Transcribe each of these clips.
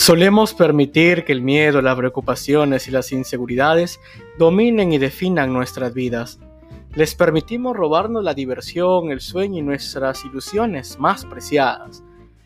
Solemos permitir que el miedo, las preocupaciones y las inseguridades dominen y definan nuestras vidas. Les permitimos robarnos la diversión, el sueño y nuestras ilusiones más preciadas.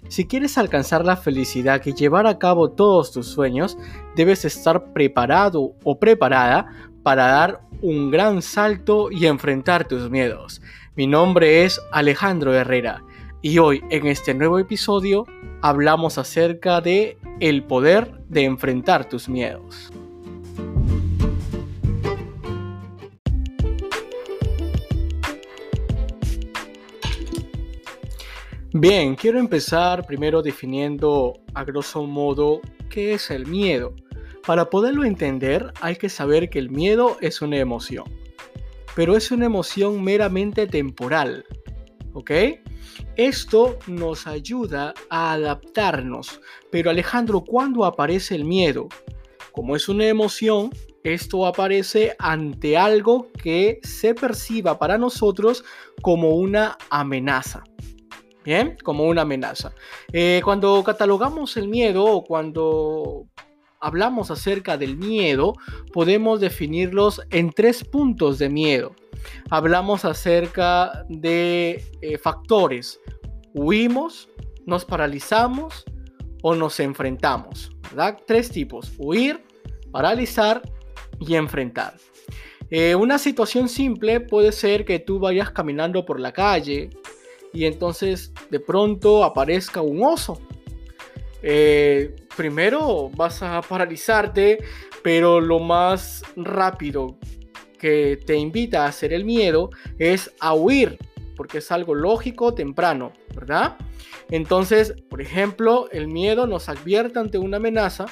Si quieres alcanzar la felicidad y llevar a cabo todos tus sueños, debes estar preparado o preparada para dar un gran salto y enfrentar tus miedos. Mi nombre es Alejandro Herrera y hoy en este nuevo episodio hablamos acerca de el poder de enfrentar tus miedos. Bien, quiero empezar primero definiendo a grosso modo qué es el miedo. Para poderlo entender hay que saber que el miedo es una emoción, pero es una emoción meramente temporal, ¿ok? Esto nos ayuda a adaptarnos. Pero Alejandro, ¿cuándo aparece el miedo? Como es una emoción, esto aparece ante algo que se perciba para nosotros como una amenaza. Bien, como una amenaza. Eh, cuando catalogamos el miedo o cuando hablamos acerca del miedo, podemos definirlos en tres puntos de miedo hablamos acerca de eh, factores. Huimos, nos paralizamos o nos enfrentamos. Tres tipos. Huir, paralizar y enfrentar. Eh, una situación simple puede ser que tú vayas caminando por la calle y entonces de pronto aparezca un oso. Eh, primero vas a paralizarte, pero lo más rápido que te invita a hacer el miedo es a huir, porque es algo lógico temprano, ¿verdad? Entonces, por ejemplo, el miedo nos advierte ante una amenaza,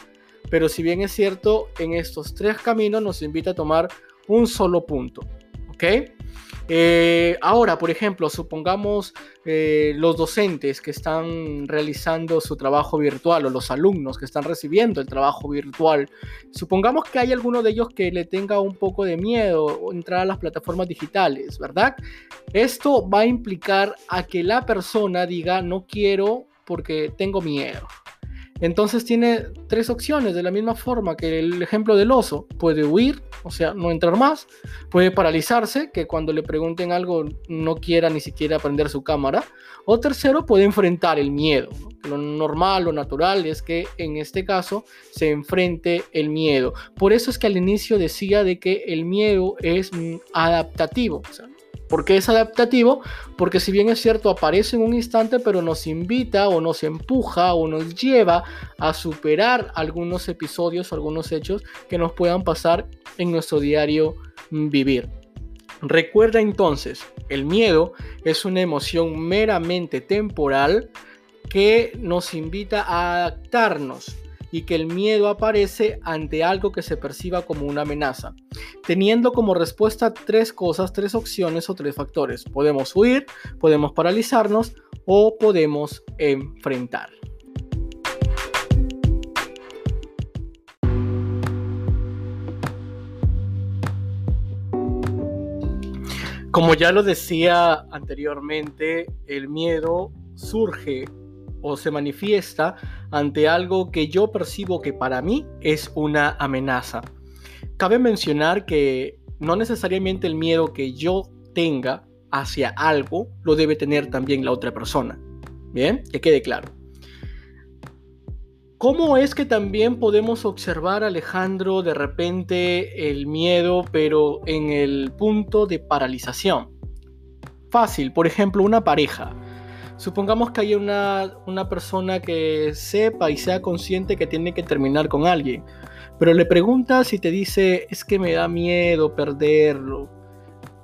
pero si bien es cierto, en estos tres caminos nos invita a tomar un solo punto, ¿ok? Eh, ahora, por ejemplo, supongamos eh, los docentes que están realizando su trabajo virtual o los alumnos que están recibiendo el trabajo virtual, supongamos que hay alguno de ellos que le tenga un poco de miedo entrar a las plataformas digitales, ¿verdad? Esto va a implicar a que la persona diga no quiero porque tengo miedo. Entonces tiene tres opciones, de la misma forma que el ejemplo del oso. Puede huir, o sea, no entrar más. Puede paralizarse, que cuando le pregunten algo no quiera ni siquiera prender su cámara. O tercero, puede enfrentar el miedo. Lo normal, lo natural es que en este caso se enfrente el miedo. Por eso es que al inicio decía de que el miedo es mm, adaptativo. O sea, ¿Por qué es adaptativo? Porque si bien es cierto, aparece en un instante, pero nos invita o nos empuja o nos lleva a superar algunos episodios o algunos hechos que nos puedan pasar en nuestro diario vivir. Recuerda entonces, el miedo es una emoción meramente temporal que nos invita a adaptarnos y que el miedo aparece ante algo que se perciba como una amenaza, teniendo como respuesta tres cosas, tres opciones o tres factores. Podemos huir, podemos paralizarnos o podemos enfrentar. Como ya lo decía anteriormente, el miedo surge o se manifiesta ante algo que yo percibo que para mí es una amenaza. Cabe mencionar que no necesariamente el miedo que yo tenga hacia algo lo debe tener también la otra persona. Bien, que quede claro. ¿Cómo es que también podemos observar, Alejandro, de repente el miedo, pero en el punto de paralización? Fácil, por ejemplo, una pareja Supongamos que hay una, una persona que sepa y sea consciente que tiene que terminar con alguien, pero le preguntas y te dice, es que me da miedo perderlo.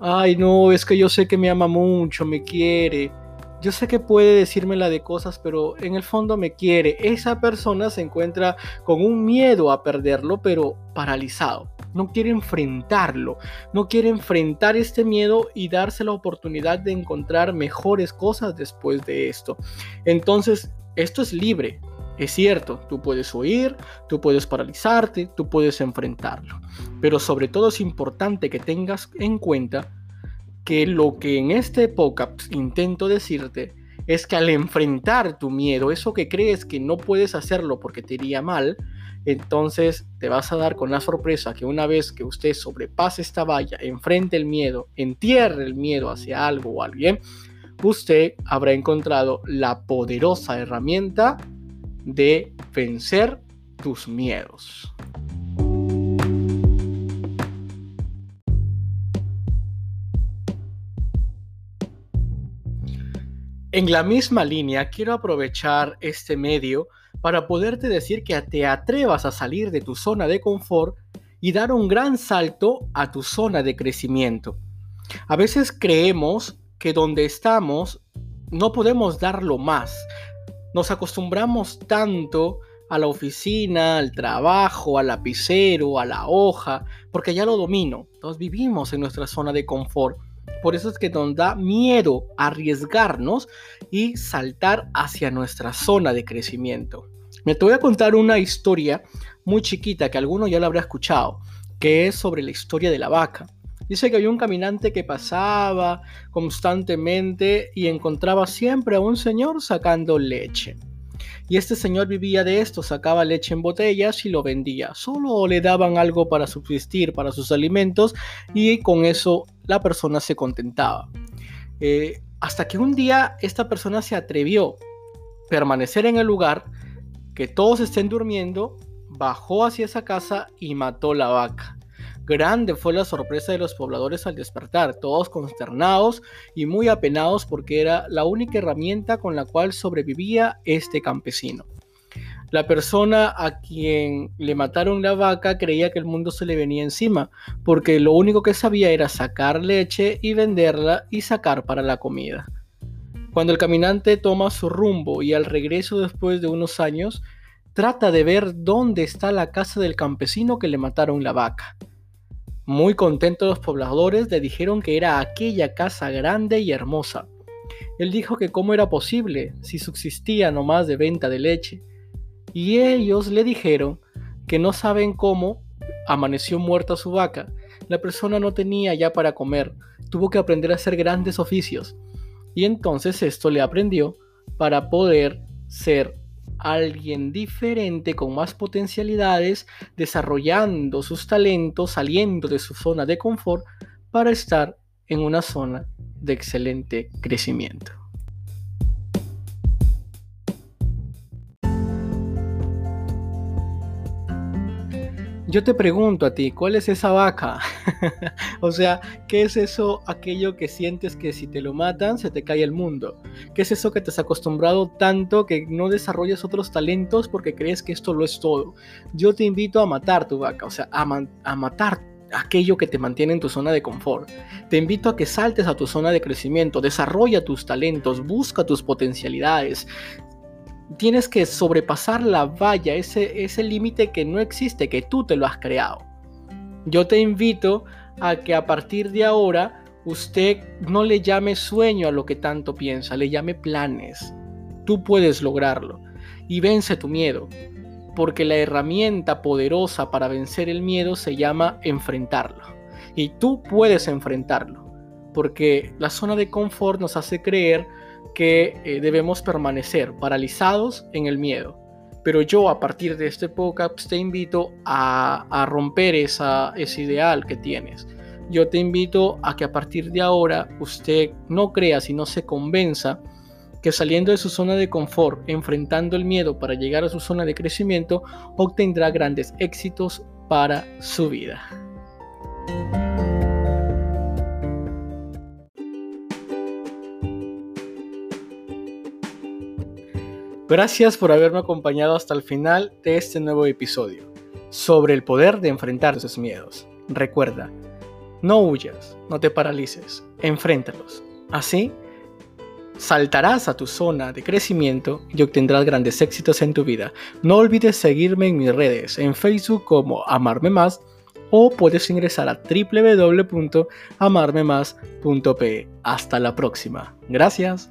Ay, no, es que yo sé que me ama mucho, me quiere. Yo sé que puede decirme la de cosas, pero en el fondo me quiere. Esa persona se encuentra con un miedo a perderlo, pero paralizado no quiere enfrentarlo, no quiere enfrentar este miedo y darse la oportunidad de encontrar mejores cosas después de esto. Entonces, esto es libre. Es cierto, tú puedes oír, tú puedes paralizarte, tú puedes enfrentarlo. Pero sobre todo es importante que tengas en cuenta que lo que en esta época intento decirte es que al enfrentar tu miedo, eso que crees que no puedes hacerlo porque te iría mal, entonces te vas a dar con la sorpresa que una vez que usted sobrepase esta valla, enfrente el miedo, entierre el miedo hacia algo o alguien, usted habrá encontrado la poderosa herramienta de vencer tus miedos. En la misma línea, quiero aprovechar este medio para poderte decir que te atrevas a salir de tu zona de confort y dar un gran salto a tu zona de crecimiento. A veces creemos que donde estamos no podemos darlo más. Nos acostumbramos tanto a la oficina, al trabajo, al lapicero, a la hoja, porque ya lo domino. Todos vivimos en nuestra zona de confort. Por eso es que nos da miedo arriesgarnos y saltar hacia nuestra zona de crecimiento. Me te voy a contar una historia muy chiquita que alguno ya la habrá escuchado, que es sobre la historia de la vaca. Dice que había un caminante que pasaba constantemente y encontraba siempre a un señor sacando leche. Y este señor vivía de esto, sacaba leche en botellas y lo vendía. Solo le daban algo para subsistir, para sus alimentos, y con eso la persona se contentaba. Eh, hasta que un día esta persona se atrevió a permanecer en el lugar, que todos estén durmiendo, bajó hacia esa casa y mató la vaca. Grande fue la sorpresa de los pobladores al despertar, todos consternados y muy apenados porque era la única herramienta con la cual sobrevivía este campesino. La persona a quien le mataron la vaca creía que el mundo se le venía encima, porque lo único que sabía era sacar leche y venderla y sacar para la comida. Cuando el caminante toma su rumbo y al regreso después de unos años, trata de ver dónde está la casa del campesino que le mataron la vaca. Muy contentos los pobladores le dijeron que era aquella casa grande y hermosa. Él dijo que cómo era posible si subsistía nomás de venta de leche. Y ellos le dijeron que no saben cómo amaneció muerta su vaca. La persona no tenía ya para comer, tuvo que aprender a hacer grandes oficios. Y entonces esto le aprendió para poder ser alguien diferente con más potencialidades, desarrollando sus talentos, saliendo de su zona de confort para estar en una zona de excelente crecimiento. Yo te pregunto a ti, ¿cuál es esa vaca? o sea, ¿qué es eso, aquello que sientes que si te lo matan se te cae el mundo? ¿Qué es eso que te has acostumbrado tanto que no desarrollas otros talentos porque crees que esto lo es todo? Yo te invito a matar tu vaca, o sea, a, a matar aquello que te mantiene en tu zona de confort. Te invito a que saltes a tu zona de crecimiento, desarrolla tus talentos, busca tus potencialidades, tienes que sobrepasar la valla, ese, ese límite que no existe, que tú te lo has creado. Yo te invito a que a partir de ahora usted no le llame sueño a lo que tanto piensa, le llame planes. Tú puedes lograrlo y vence tu miedo, porque la herramienta poderosa para vencer el miedo se llama enfrentarlo. Y tú puedes enfrentarlo, porque la zona de confort nos hace creer que eh, debemos permanecer paralizados en el miedo. Pero yo a partir de este podcast te invito a, romper esa, ese ideal que tienes. Yo te invito a que a partir de ahora usted no crea, sino se convenza que saliendo de su zona de confort, enfrentando el miedo para llegar a su zona de crecimiento, obtendrá grandes éxitos para su vida. Gracias por haberme acompañado hasta el final de este nuevo episodio sobre el poder de enfrentar tus miedos. Recuerda, no huyas, no te paralices, enfréntalos. Así, saltarás a tu zona de crecimiento y obtendrás grandes éxitos en tu vida. No olvides seguirme en mis redes, en Facebook como Amarme Más o puedes ingresar a www.amarmemás.pe. Hasta la próxima. Gracias.